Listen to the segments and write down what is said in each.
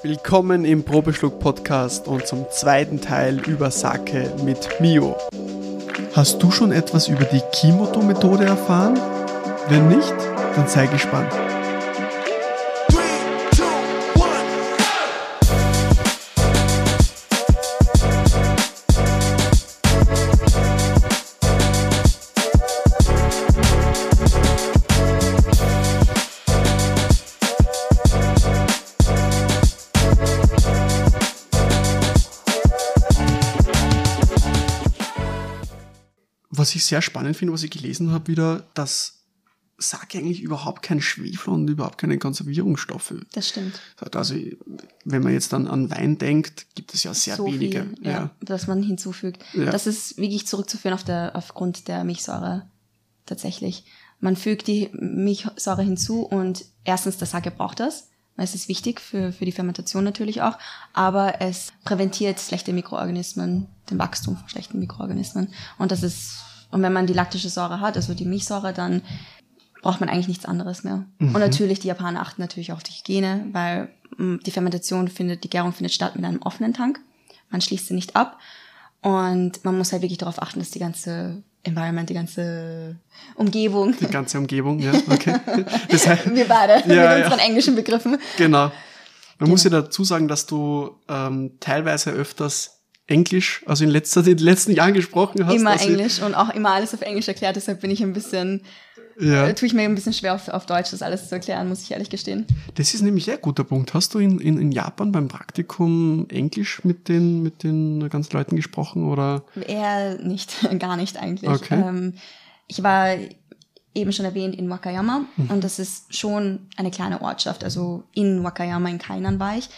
Willkommen im Probeschluck Podcast und zum zweiten Teil über Sake mit Mio. Hast du schon etwas über die Kimoto-Methode erfahren? Wenn nicht, dann sei gespannt. Was ich sehr spannend finde, was ich gelesen habe, wieder, dass Sake eigentlich überhaupt kein Schwefel und überhaupt keine Konservierungsstoffe. Das stimmt. Also, wenn man jetzt dann an Wein denkt, gibt es ja sehr so wenige. Viel, ja, dass man hinzufügt. Ja. Das ist wirklich zurückzuführen auf der, aufgrund der Milchsäure tatsächlich. Man fügt die Milchsäure hinzu und erstens, der Sake braucht das. weil Es ist wichtig für, für die Fermentation natürlich auch, aber es präventiert schlechte Mikroorganismen, den Wachstum von schlechten Mikroorganismen. Und das ist, und wenn man die laktische Säure hat, also die Milchsäure, dann braucht man eigentlich nichts anderes mehr. Und natürlich, die Japaner achten natürlich auf die Hygiene, weil mh, die Fermentation findet, die Gärung findet statt mit einem offenen Tank. Man schließt sie nicht ab. Und man muss halt wirklich darauf achten, dass die ganze Environment, die ganze Umgebung, Die ganze Umgebung, ja, okay. Das heißt, wir beide Ja, mit ja. unseren englischen Begriffen. genau. Man muss ja dazu sagen, dass du ähm, teilweise öfters Englisch, also in, letzter, in den letzten Jahren gesprochen hast. Immer Englisch und auch immer alles auf Englisch erklärt, deshalb bin ich ein bisschen, Ja. äh, tue ich mir ein bisschen schwer auf, auf Deutsch, das alles zu erklären, muss ich ehrlich gestehen. Das ist nämlich ein guter Punkt. Hast du in, in, in Japan beim Praktikum Englisch mit den, mit den ganzen Leuten gesprochen oder? Eher nicht, gar nicht eigentlich. Okay. Ähm, ich war eben schon erwähnt in Wakayama und das ist schon eine kleine Ortschaft. Also in Wakayama, in Kainan war ich.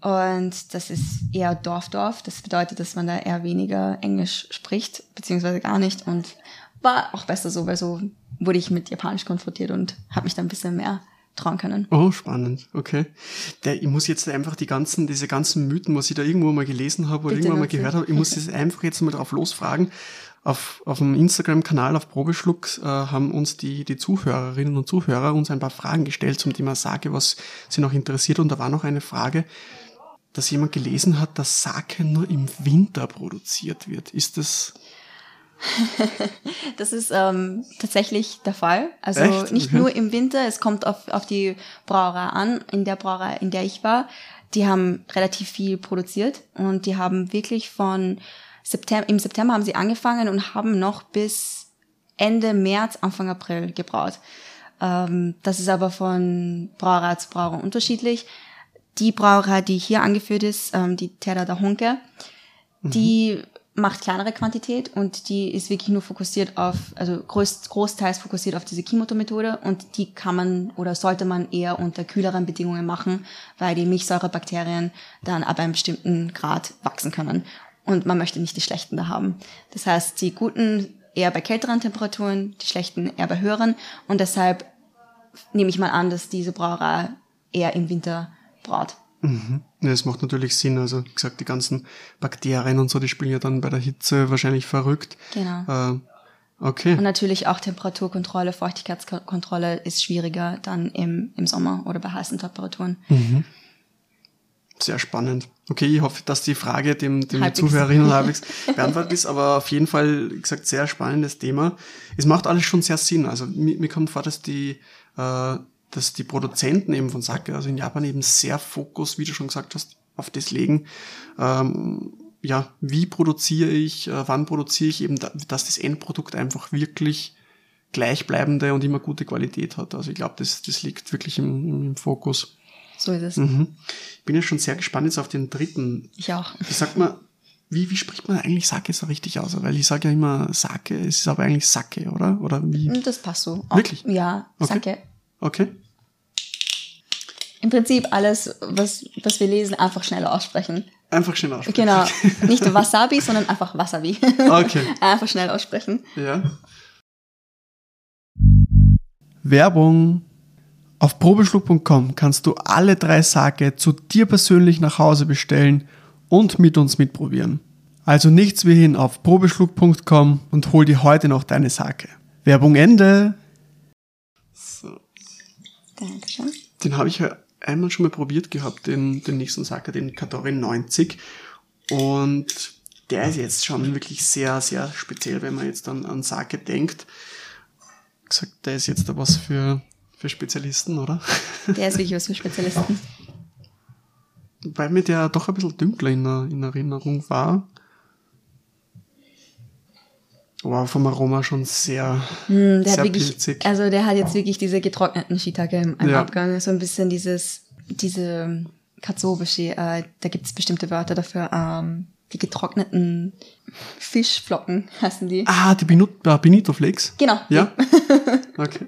Und das ist eher Dorfdorf. Das bedeutet, dass man da eher weniger Englisch spricht, beziehungsweise gar nicht. Und war auch besser so, weil so wurde ich mit Japanisch konfrontiert und habe mich da ein bisschen mehr trauen können. Oh, spannend, okay. Der, ich muss jetzt einfach die ganzen, diese ganzen Mythen, was ich da irgendwo mal gelesen habe oder Bitte irgendwann mal gehört habe, ich muss das einfach jetzt mal drauf losfragen. Auf, auf dem Instagram-Kanal auf Probeschluck äh, haben uns die, die Zuhörerinnen und Zuhörer uns ein paar Fragen gestellt zum Thema Sake, was sie noch interessiert. Und da war noch eine Frage, dass jemand gelesen hat, dass Sake nur im Winter produziert wird. Ist das Das ist ähm, tatsächlich der Fall. Also Echt? nicht nur im Winter, es kommt auf, auf die Brauerei an. In der Brauerei, in der ich war, die haben relativ viel produziert und die haben wirklich von September, im September haben sie angefangen und haben noch bis Ende März, Anfang April gebraut. Ähm, das ist aber von Brauerei zu Brauerei unterschiedlich. Die Brauerei, die hier angeführt ist, ähm, die Terra da Honke, die macht kleinere Quantität und die ist wirklich nur fokussiert auf, also groß, großteils fokussiert auf diese Kimoto-Methode und die kann man oder sollte man eher unter kühleren Bedingungen machen, weil die Milchsäurebakterien dann ab einem bestimmten Grad wachsen können und man möchte nicht die schlechten da haben. Das heißt, die guten eher bei kälteren Temperaturen, die schlechten eher bei höheren und deshalb nehme ich mal an, dass diese Brauerei eher im Winter braut. Mhm. Ja, das macht natürlich Sinn. Also, wie gesagt, die ganzen Bakterien und so, die spielen ja dann bei der Hitze wahrscheinlich verrückt. Genau. Äh, okay. Und natürlich auch Temperaturkontrolle, Feuchtigkeitskontrolle ist schwieriger dann im, im Sommer oder bei heißen Temperaturen. Sehr spannend. Okay, ich hoffe, dass die Frage dem, dem Halbwegs. Zuhörerinnen halbwegs beantwortet ist, aber auf jeden Fall, wie gesagt, sehr spannendes Thema. Es macht alles schon sehr Sinn. Also mir, mir kommt vor, dass die, äh, dass die Produzenten eben von Sake, also in Japan eben sehr Fokus, wie du schon gesagt hast, auf das legen. Ähm, ja, wie produziere ich, äh, wann produziere ich eben, da, dass das Endprodukt einfach wirklich gleichbleibende und immer gute Qualität hat. Also ich glaube, das, das liegt wirklich im, im Fokus. So ist es. Mhm. Ich bin ja schon sehr gespannt jetzt auf den dritten. Ich auch. Ich sag mal, wie, wie spricht man eigentlich Sake so richtig aus? Weil ich sage ja immer Sake, es ist aber eigentlich Sake, oder? Oder wie? Und Das passt so. Auch, Wirklich? Ja, Okay. Sake. Okay. Im Prinzip alles, was, was wir lesen, einfach schnell aussprechen. Einfach schnell aussprechen. Genau. Nicht Wasabi, sondern einfach Wasabi. Okay. einfach schnell aussprechen. Ja. Werbung. Auf probeschluck.com kannst du alle drei Sake zu dir persönlich nach Hause bestellen und mit uns mitprobieren. Also nichts wie hin auf probeschluck.com und hol dir heute noch deine Sake. Werbung Ende. So. Dankeschön. Den habe ich ja einmal schon mal probiert gehabt, den, den nächsten Sake, den Katori 90. Und der ist jetzt schon wirklich sehr, sehr speziell, wenn man jetzt an, an Sake denkt. Gesagt, der ist jetzt da was für, für Spezialisten, oder? Der ist wirklich was für Spezialisten. Weil mir der doch ein bisschen dünkler in, in Erinnerung war. Aber vom Aroma schon sehr, Mm, der sehr wirklich, pilzig. also der hat jetzt wirklich diese getrockneten Shiitake im, im Ja. Abgang. So ein bisschen dieses, diese Katsuobushi, äh, da gibt es bestimmte Wörter dafür, ähm, die getrockneten Fischflocken heißen die. Ah, die Benut äh, Benito Flakes. Genau. Ja? Okay.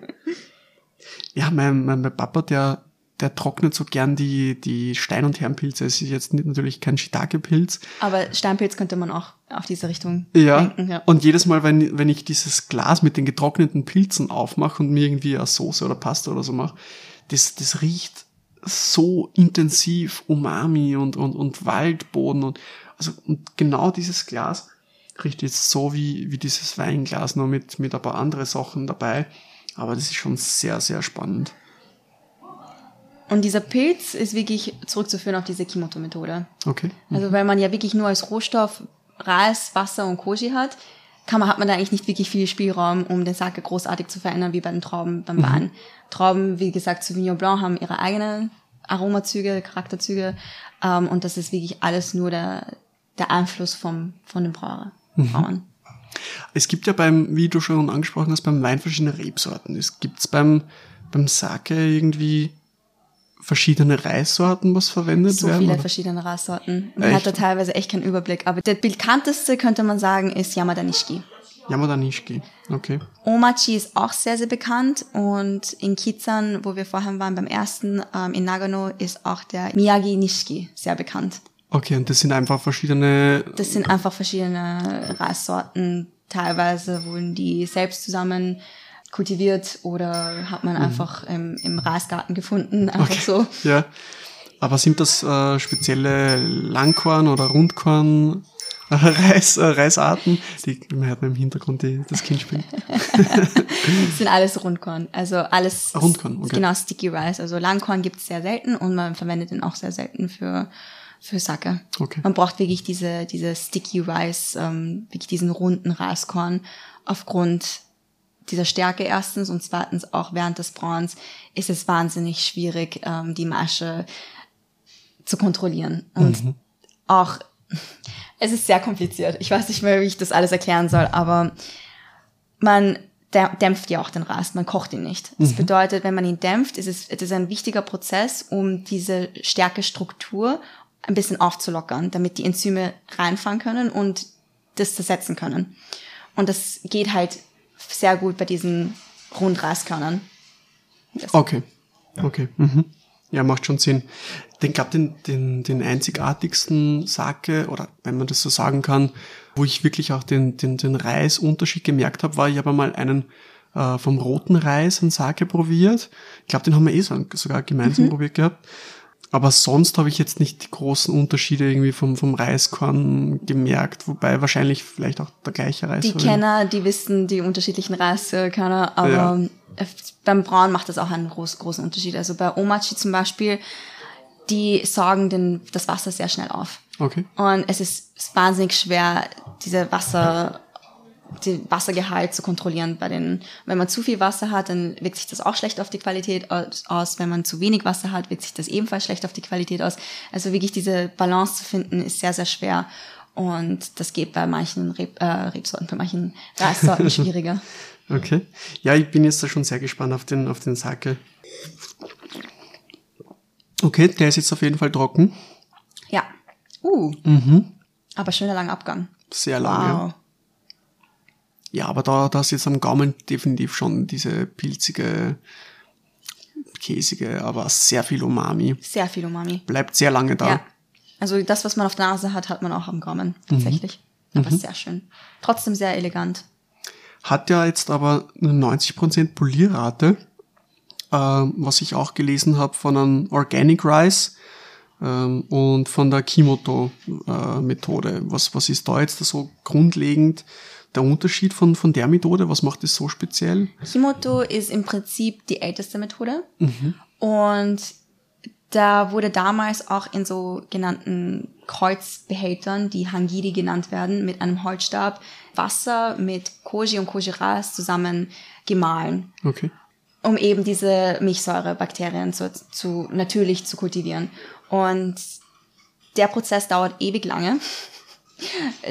Ja, mein, mein, mein Papa, der, der trocknet so gern die, die Stein- und Herrenpilze. Es ist jetzt nicht, natürlich kein Shiitake-Pilz. Aber Steinpilz könnte man auch auf diese Richtung Ja. denken. Ja. Und jedes Mal, wenn, wenn ich dieses Glas mit den getrockneten Pilzen aufmache und mir irgendwie eine Soße oder Pasta oder so mache, das, das riecht so intensiv Umami und, und, und Waldboden und, also, und genau dieses Glas riecht jetzt so wie, wie dieses Weinglas, nur mit, mit ein paar andere Sachen dabei. Aber das ist schon sehr, sehr spannend. Und dieser Pilz ist wirklich zurückzuführen auf diese Kimoto-Methode. Okay. Also weil man ja wirklich nur als Rohstoff Reis, Wasser und Koji hat, kann man, hat man da eigentlich nicht wirklich viel Spielraum, um den Sake großartig zu verändern, wie bei den Trauben beim Wein. Trauben, wie gesagt, Sauvignon Blanc haben ihre eigenen Aromazüge, Charakterzüge, ähm, und das ist wirklich alles nur der, der Einfluss vom, von den Brauer, Brauern. Es gibt ja beim, wie du schon angesprochen hast, beim Wein verschiedene Rebsorten. Es gibt's beim, beim Sake irgendwie verschiedene Reissorten, was verwendet So werden? viele oder? verschiedene Reissorten. Man Echt? hat da teilweise echt keinen Überblick. Aber der bekannteste, könnte man sagen, ist Yamada Nishiki. Yamada Nishiki. Okay. Omachi ist auch sehr, sehr bekannt und in Kizan, wo wir vorher waren beim ersten, ähm, in Nagano, ist auch der Miyagi Nishiki sehr bekannt. Okay, und das sind einfach verschiedene. Das sind einfach verschiedene Reissorten. Teilweise wurden die selbst zusammen kultiviert oder hat man einfach im, im Reisgarten gefunden, einfach so. Ja. Aber sind das äh, spezielle Langkorn oder Rundkorn äh, Reis, äh, Reisarten? Die, man hört im Hintergrund die, das Kind spielen. Das sind alles Rundkorn. Also alles Rundkorn, okay. genau Sticky Rice. Also Langkorn gibt es sehr selten und man verwendet ihn auch sehr selten für für Sake. Okay. Man braucht wirklich diese diese Sticky Rice, ähm, wirklich diesen runden Reiskorn aufgrund dieser Stärke erstens und zweitens auch während des Brauens ist es wahnsinnig schwierig, ähm, die Masche zu kontrollieren. Und auch, es ist sehr kompliziert. Ich weiß nicht mehr, wie ich das alles erklären soll, aber man dä- dämpft ja auch den Rast, man kocht ihn nicht. Das bedeutet, wenn man ihn dämpft, ist es, es ist ein wichtiger Prozess, um diese Stärkestruktur ein bisschen aufzulockern, damit die Enzyme reinfahren können und das zersetzen können. Und das geht halt sehr gut bei diesen Rundreiskörnern. Okay. Okay. Mhm. Ja, macht schon Sinn. Den gab den, den, den einzigartigsten Sake, oder wenn man das so sagen kann, wo ich wirklich auch den, den, den Reisunterschied gemerkt habe, war, ich habe mal einen äh, vom roten Reis, einen Sake probiert. Ich glaube, den haben wir eh so, sogar gemeinsam probiert gehabt. Aber sonst habe ich jetzt nicht die großen Unterschiede irgendwie vom, vom Reiskorn gemerkt, wobei wahrscheinlich vielleicht auch der gleiche Reis Die. Kenner, die wissen die unterschiedlichen Reiskörner, aber Ja. äh, beim Brauen macht das auch einen groß, großen Unterschied. Also bei Omachi zum Beispiel, die saugen den, das Wasser sehr schnell auf. Okay. Und es ist wahnsinnig schwer, diese Wasser, den Wassergehalt zu kontrollieren. Bei den, wenn man zu viel Wasser hat, dann wirkt sich das auch schlecht auf die Qualität aus. Wenn man zu wenig Wasser hat, wirkt sich das ebenfalls schlecht auf die Qualität aus. Also wirklich diese Balance zu finden, ist sehr, sehr schwer. Und das geht bei manchen Reb, äh, Rebsorten, bei manchen Reissorten schwieriger. Okay. Ja, ich bin jetzt da schon sehr gespannt auf den, auf den Sake. Okay, der ist jetzt auf jeden Fall trocken. Ja. Uh. Aber schöner langer Abgang. Sehr lange. Wow. Ja, aber da, da ist jetzt am Gaumen definitiv schon diese pilzige, käsige, aber sehr viel Umami. Sehr viel Umami. Bleibt sehr lange da. Ja. Also das, was man auf der Nase hat, hat man auch am Gaumen. Tatsächlich. Aber sehr schön. Trotzdem sehr elegant. Hat ja jetzt aber eine 90% Polierrate, ähm, was ich auch gelesen habe von einem Organic Rice ähm, und von der Kimoto-Methode. was, was ist da jetzt so grundlegend der Unterschied von, von der Methode? Was macht es so speziell? Kimoto ist im Prinzip die älteste Methode. Und Da wurde damals auch in so genannten Kreuzbehältern, die Hangiri genannt werden, mit einem Holzstab Wasser mit Koji und Koji-Ras zusammen gemahlen. Okay. Um eben diese Milchsäurebakterien zu, zu, natürlich zu kultivieren. Und der Prozess dauert ewig lange.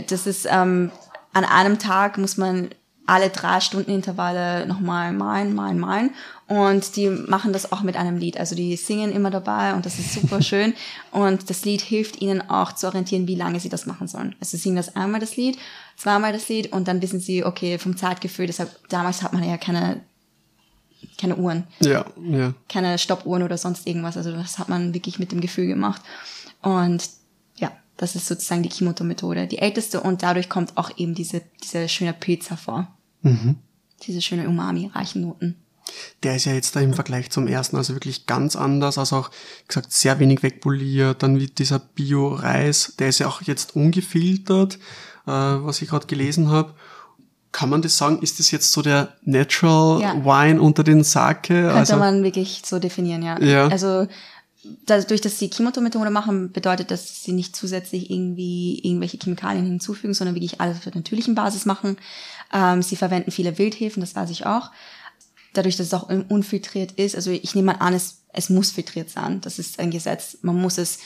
Das ist, ähm, an einem Tag muss man alle drei Stunden Intervalle nochmal malen, malen, malen. Und die machen das auch mit einem Lied. Also die singen immer dabei und das ist super schön. Und das Lied hilft ihnen auch zu orientieren, wie lange sie das machen sollen. Also sie singen das einmal das Lied, zweimal das Lied und dann wissen sie, okay, vom Zeitgefühl, deshalb, damals hat man ja keine, keine Uhren. Ja, ja. Keine Stoppuhren oder sonst irgendwas. Also das hat man wirklich mit dem Gefühl gemacht. Und das ist sozusagen die Kimoto-Methode. Die älteste und dadurch kommt auch eben diese, diese schöne Pilz hervor. Mhm. Diese schöne Umami-reichen Noten. Der ist ja jetzt da im Vergleich zum ersten also wirklich ganz anders, also auch wie gesagt sehr wenig wegpoliert, dann wie dieser Bio-Reis, der ist ja auch jetzt ungefiltert, äh, was ich gerade gelesen habe. Kann man das sagen, ist das jetzt so der Natural Ja. Wine unter den Sake? Könnte Also, man wirklich so definieren, ja. Ja. Also dadurch, dass sie Kimoto-Methode machen, bedeutet das, dass sie nicht zusätzlich irgendwie irgendwelche Chemikalien hinzufügen, sondern wirklich alles auf der natürlichen Basis machen. Ähm, sie verwenden viele Wildhefen, das weiß ich auch. Dadurch, dass es auch un- unfiltriert ist, also ich nehme mal an, es, es muss filtriert sein. Das ist ein Gesetz. Man muss es,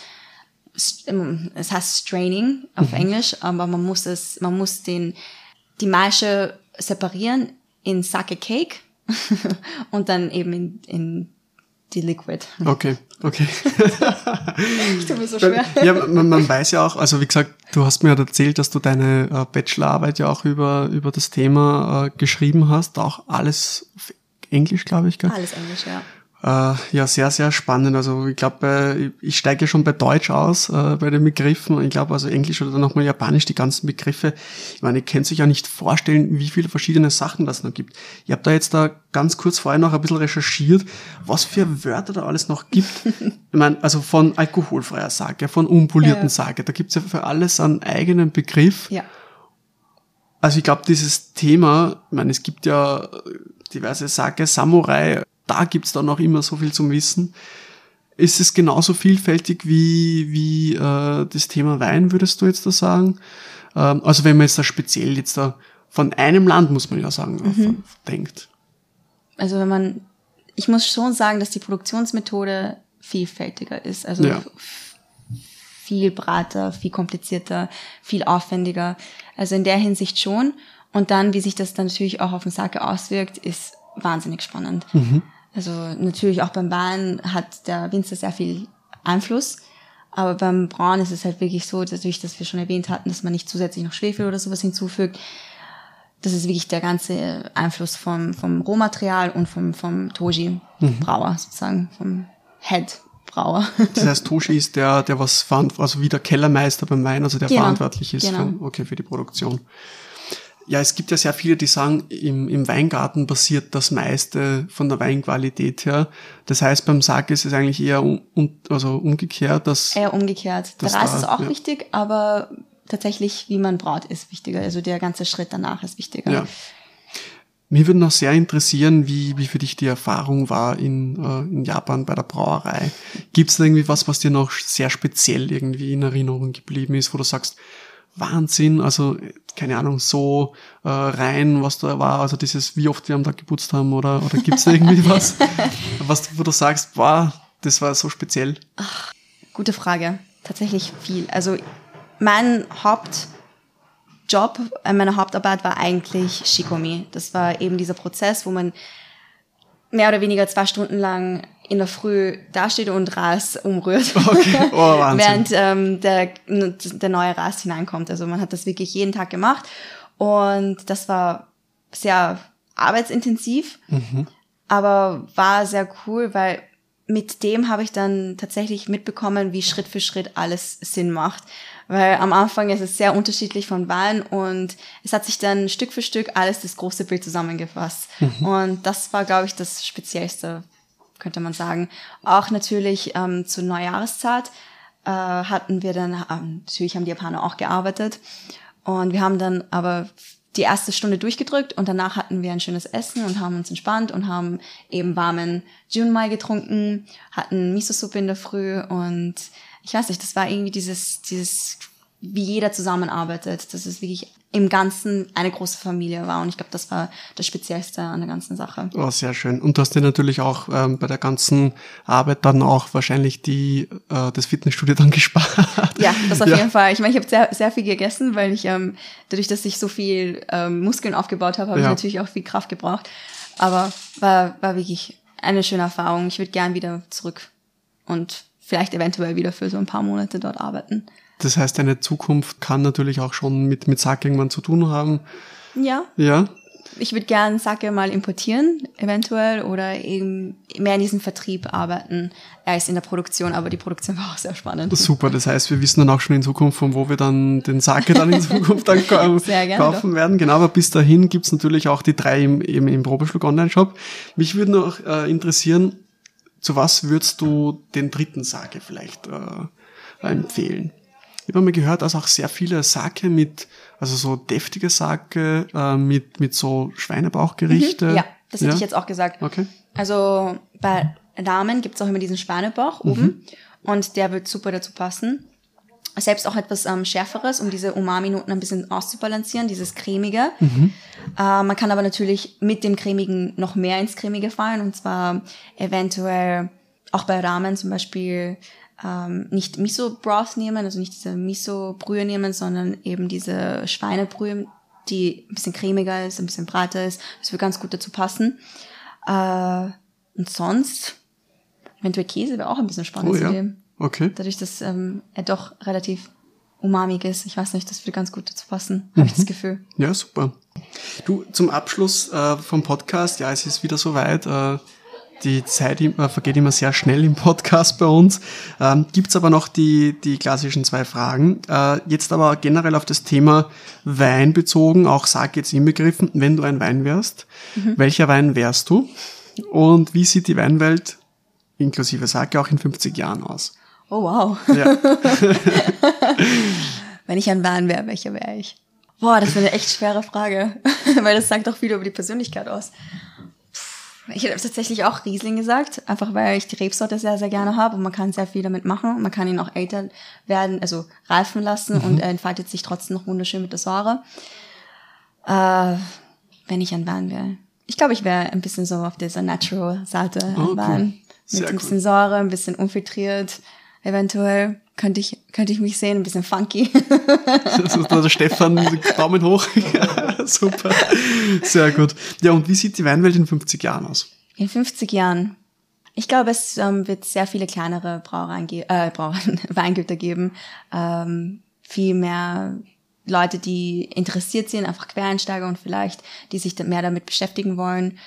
es heißt Straining auf Englisch, aber man muss es, man muss den, die Maische separieren in Sake Cake und dann eben in, in die Liquid. okay, okay. Tut mir so schwer. ja, man, man weiß ja auch, also wie gesagt, du hast mir ja erzählt, dass du deine äh, Bachelorarbeit ja auch über, über das Thema äh, geschrieben hast, auch alles auf Englisch, glaube ich, gell? Alles Englisch, ja. Äh, ja, sehr, sehr spannend. Also ich glaube, äh, ich steige schon bei Deutsch aus, äh, bei den Begriffen. Ich glaube, also Englisch oder dann nochmal Japanisch, die ganzen Begriffe. Ich meine, ihr könnt sich ja nicht vorstellen, wie viele verschiedene Sachen das noch gibt. Ich habe da jetzt da ganz kurz vorher noch ein bisschen recherchiert, was für Wörter da alles noch gibt. ich meine, also von alkoholfreier Sake, von unpolierten Ja. Sake, da gibt's ja für alles einen eigenen Begriff. Ja. Also ich glaube, dieses Thema, ich meine, es gibt ja diverse Sake, Samurai, da gibt's dann noch immer so viel zum Wissen. Ist es genauso vielfältig wie, wie äh, das Thema Wein, würdest du jetzt da sagen? Ähm, also wenn man jetzt da speziell jetzt da von einem Land, muss man ja sagen, von- denkt. Also wenn man, ich muss schon sagen, dass die Produktionsmethode vielfältiger ist. Also Ja. viel breiter, viel komplizierter, viel aufwendiger. Also in der Hinsicht schon. Und dann, wie sich das dann natürlich auch auf den Sake auswirkt, ist wahnsinnig spannend. Also natürlich auch beim Wein hat der Winzer sehr viel Einfluss. Aber beim Braun ist es halt wirklich so, dadurch, dass wir schon erwähnt hatten, dass man nicht zusätzlich noch Schwefel oder sowas hinzufügt. Das ist wirklich der ganze Einfluss vom, vom Rohmaterial und vom, vom Toji-Brauer sozusagen, vom Head-Brauer. Das heißt, Toshi ist der, der was verant- also wie der Kellermeister beim Wein, also der Genau, verantwortlich ist genau. für, okay, für die Produktion. Ja, es gibt ja sehr viele, die sagen, im, im Weingarten passiert das meiste von der Weinqualität her. Das heißt, beim Sake ist es eigentlich eher um, um, also umgekehrt, dass Eher umgekehrt. Der Reis da, ist auch ja. wichtig, aber tatsächlich, wie man braut, ist wichtiger. Also der ganze Schritt danach ist wichtiger. Ja. Mir würde noch sehr interessieren, wie, wie für dich die Erfahrung war in, äh, in Japan bei der Brauerei. Gibt es da irgendwie was, was dir noch sehr speziell irgendwie in Erinnerung geblieben ist, wo du sagst, Wahnsinn, also keine Ahnung, so äh, rein, was da war, also dieses, wie oft wir am Tag geputzt haben oder, oder gibt es da irgendwie was, was, wo du sagst, boah, das war so speziell. Gute Frage. Tatsächlich viel. Also mein Hauptjob, äh, meine Hauptarbeit war eigentlich Shikomi. Das war eben dieser Prozess, wo man mehr oder weniger zwei Stunden lang in der Früh dasteht und Reis umrührt. Okay, oh, Wahnsinn. Während ähm, der, der neue Reis hineinkommt. Also man hat das wirklich jeden Tag gemacht. Und das war sehr arbeitsintensiv, aber war sehr cool, weil mit dem habe ich dann tatsächlich mitbekommen, wie Schritt für Schritt alles Sinn macht. Weil am Anfang ist es sehr unterschiedlich von Wein und es hat sich dann Stück für Stück alles das große Bild zusammengefasst. Und das war, glaube ich, das Speziellste, könnte man sagen. Auch natürlich ähm, zur Neujahreszeit äh, hatten wir dann, ähm, natürlich haben die Japaner auch gearbeitet. Und wir haben dann aber die erste Stunde durchgedrückt und danach hatten wir ein schönes Essen und haben uns entspannt und haben eben warmen Junmai getrunken, hatten Miso-Suppe in der Früh und ich weiß nicht, das war irgendwie dieses, dieses, wie jeder zusammenarbeitet. Das ist wirklich im Ganzen eine große Familie war. Und ich glaube, das war das Speziellste an der ganzen Sache. Oh, sehr schön. Und du hast dir natürlich auch ähm, bei der ganzen Arbeit dann auch wahrscheinlich die äh, das Fitnessstudio dann gespart. Ja, das auf ja. jeden Fall. Ich meine, ich habe sehr, sehr viel gegessen, weil ich ähm, dadurch, dass ich so viel ähm, Muskeln aufgebaut habe, habe ja. ich natürlich auch viel Kraft gebraucht. Aber war, war wirklich eine schöne Erfahrung. Ich würde gern wieder zurück und vielleicht eventuell wieder für so ein paar Monate dort arbeiten. Das heißt, deine Zukunft kann natürlich auch schon mit, mit Sake irgendwann zu tun haben. Ja. Ja. Ich würde gern Sake mal importieren, eventuell, oder eben mehr in diesem Vertrieb arbeiten, als in der Produktion, aber die Produktion war auch sehr spannend. Super, das heißt, wir wissen dann auch schon in Zukunft, von wo wir dann den Sake dann in Zukunft dann kaufen doch. werden. Genau, aber bis dahin gibt's natürlich auch die drei im, im, im Probeschluck Online-Shop. Mich würde noch äh, interessieren, zu was würdest du den dritten Sake vielleicht äh, empfehlen? Ich habe mal gehört, dass auch sehr viele Sake mit, also so deftige Sake äh, mit, mit so Schweinebauchgerichte. Mhm, ja, das hätte ja? ich jetzt auch gesagt. Okay. Also bei Ramen gibt's auch immer diesen Schweinebauch mhm. oben und der wird super dazu passen. Selbst auch etwas ähm, Schärferes, um diese Umami-Noten ein bisschen auszubalancieren, dieses Cremige. Mhm. Äh, man kann aber natürlich mit dem Cremigen noch mehr ins Cremige fallen und zwar eventuell auch bei Ramen zum Beispiel ähm, nicht Miso-Broth nehmen, also nicht diese Miso-Brühe nehmen, sondern eben diese Schweinebrühe, die ein bisschen cremiger ist, ein bisschen breiter ist. Das wird ganz gut dazu passen. Äh, und sonst, eventuell Käse wäre auch ein bisschen spannend oh, ja. zu nehmen. Okay. Dadurch, dass ähm, er doch relativ umamig ist. Ich weiß nicht, das würde ganz gut dazu passen, habe mhm. ich das Gefühl. Ja, super. Du, zum Abschluss äh, vom Podcast, ja, es ist wieder soweit. Äh, die Zeit vergeht immer sehr schnell im Podcast bei uns. Ähm, Gibt aber noch die, die klassischen zwei Fragen. Äh, jetzt aber generell auf das Thema Wein bezogen, auch sag jetzt inbegriffen, wenn du ein Wein wärst, mhm. welcher Wein wärst du? Und wie sieht die Weinwelt inklusive Sake auch in 50 Jahren aus? Oh wow. Ja. wenn ich ein Wein wäre, welcher wäre ich? Boah, das ist eine echt schwere Frage, weil das sagt auch viel über die Persönlichkeit aus. Ich hätte tatsächlich auch Riesling gesagt, einfach weil ich die Rebsorte sehr, sehr gerne habe und man kann sehr viel damit machen. Man kann ihn auch älter werden, also reifen lassen mhm. und er entfaltet sich trotzdem noch wunderschön mit der Säure. Äh, wenn ich ein Wein wäre. Ich glaube, ich wäre ein bisschen so auf dieser Natural-Seite okay. Wein. Mit ein bisschen Säure, ein bisschen unfiltriert, eventuell könnte ich, könnte ich mich sehen, ein bisschen funky. der Stefan, Daumen hoch. ja, super. Sehr gut. Ja, und wie sieht die Weinwelt in 50 Jahren aus? In 50 Jahren. Ich glaube, es ähm, wird sehr viele kleinere Brauereien, äh, Brauereien Weingüter geben. Ähm, viel mehr Leute, die interessiert sind, einfach Quereinsteiger und vielleicht, die sich mehr damit beschäftigen wollen,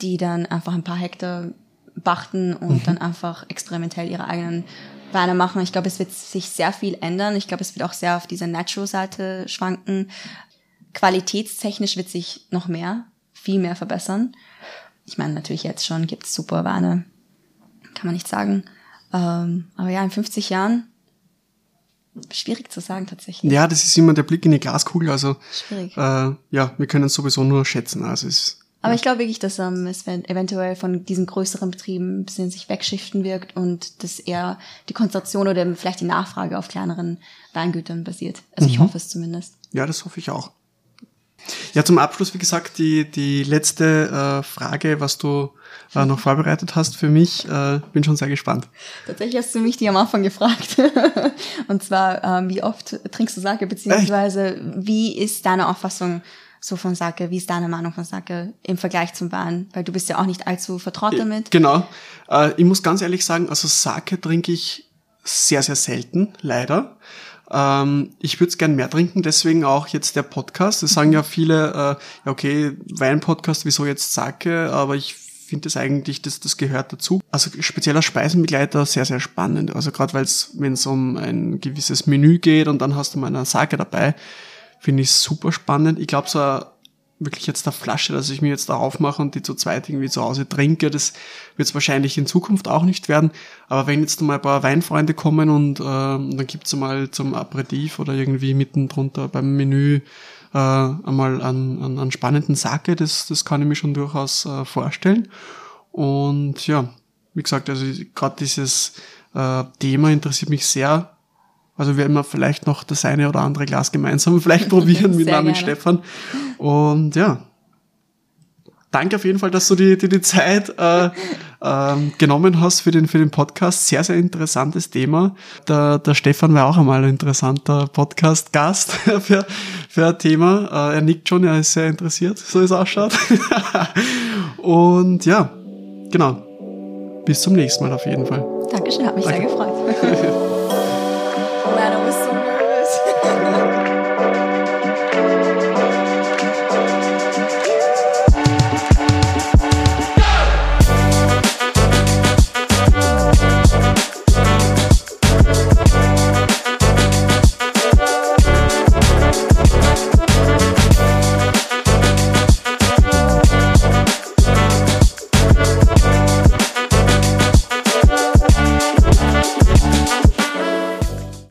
die dann einfach ein paar Hektar bachten und mhm. dann einfach experimentell ihre eigenen Weine machen. Ich glaube, es wird sich sehr viel ändern. Ich glaube, es wird auch sehr auf dieser Natural-Seite schwanken. Qualitätstechnisch wird sich noch mehr, viel mehr verbessern. Ich meine, natürlich jetzt schon gibt's super Weine. Kann man nicht sagen. Ähm, aber ja, in 50 Jahren schwierig zu sagen tatsächlich. Ja, das ist immer der Blick in die Glaskugel. Also schwierig. Äh, ja, wir können es sowieso nur schätzen. Also es aber ich glaube wirklich, dass ähm, es eventuell von diesen größeren Betrieben ein bisschen sich wegschichten wirkt und dass eher die Konzentration oder vielleicht die Nachfrage auf kleineren Weingütern basiert. Also ich mhm. hoffe es zumindest. Ja, das hoffe ich auch. Ja, zum Abschluss, wie gesagt, die, die letzte äh, Frage, was du äh, noch vorbereitet hast für mich. Äh, bin schon sehr gespannt. Tatsächlich hast du mich die am Anfang gefragt. Und zwar, ähm, wie oft trinkst du Sake, beziehungsweise Echt? wie ist deine Auffassung so von Sake? Wie ist deine Meinung von Sake im Vergleich zum Wein? Weil du bist ja auch nicht allzu vertraut damit. Genau. Äh, ich muss ganz ehrlich sagen, also Sake trinke ich sehr, sehr selten, leider. Ähm, ich würde es gern mehr trinken, deswegen auch jetzt der Podcast. Es sagen ja viele, äh, okay, Wein-Podcast, wieso jetzt Sake? Aber ich finde es eigentlich, dass das gehört dazu. Also spezieller Speisenbegleiter sehr, sehr spannend. Also gerade weil es, wenn es um ein gewisses Menü geht und dann hast du mal eine Sake dabei, Finde ich super spannend. Ich glaube, so eine, wirklich jetzt eine Flasche, dass ich mir jetzt da aufmache und die zu zweit irgendwie zu Hause trinke, das wird es wahrscheinlich in Zukunft auch nicht werden. Aber wenn jetzt mal ein paar Weinfreunde kommen und äh, dann gibt's mal zum Aperitif oder irgendwie mitten drunter beim Menü äh, einmal einen, einen, einen spannenden Sake, das, das kann ich mir schon durchaus äh, vorstellen. Und ja, wie gesagt, also gerade dieses äh, Thema interessiert mich sehr. Also werden wir vielleicht noch das eine oder andere Glas gemeinsam vielleicht probieren mit Namen Stefan. Und ja, danke auf jeden Fall, dass du dir die, die, Zeit äh, äh, genommen hast für den, für den Podcast. Sehr, sehr interessantes Thema. Der, der Stefan war auch einmal ein interessanter Podcast-Gast für, für ein Thema. Äh, er nickt schon, er ist sehr interessiert, so wie es ausschaut. Und ja, genau. Bis zum nächsten Mal auf jeden Fall. Dankeschön, hat mich Danke. sehr gefreut.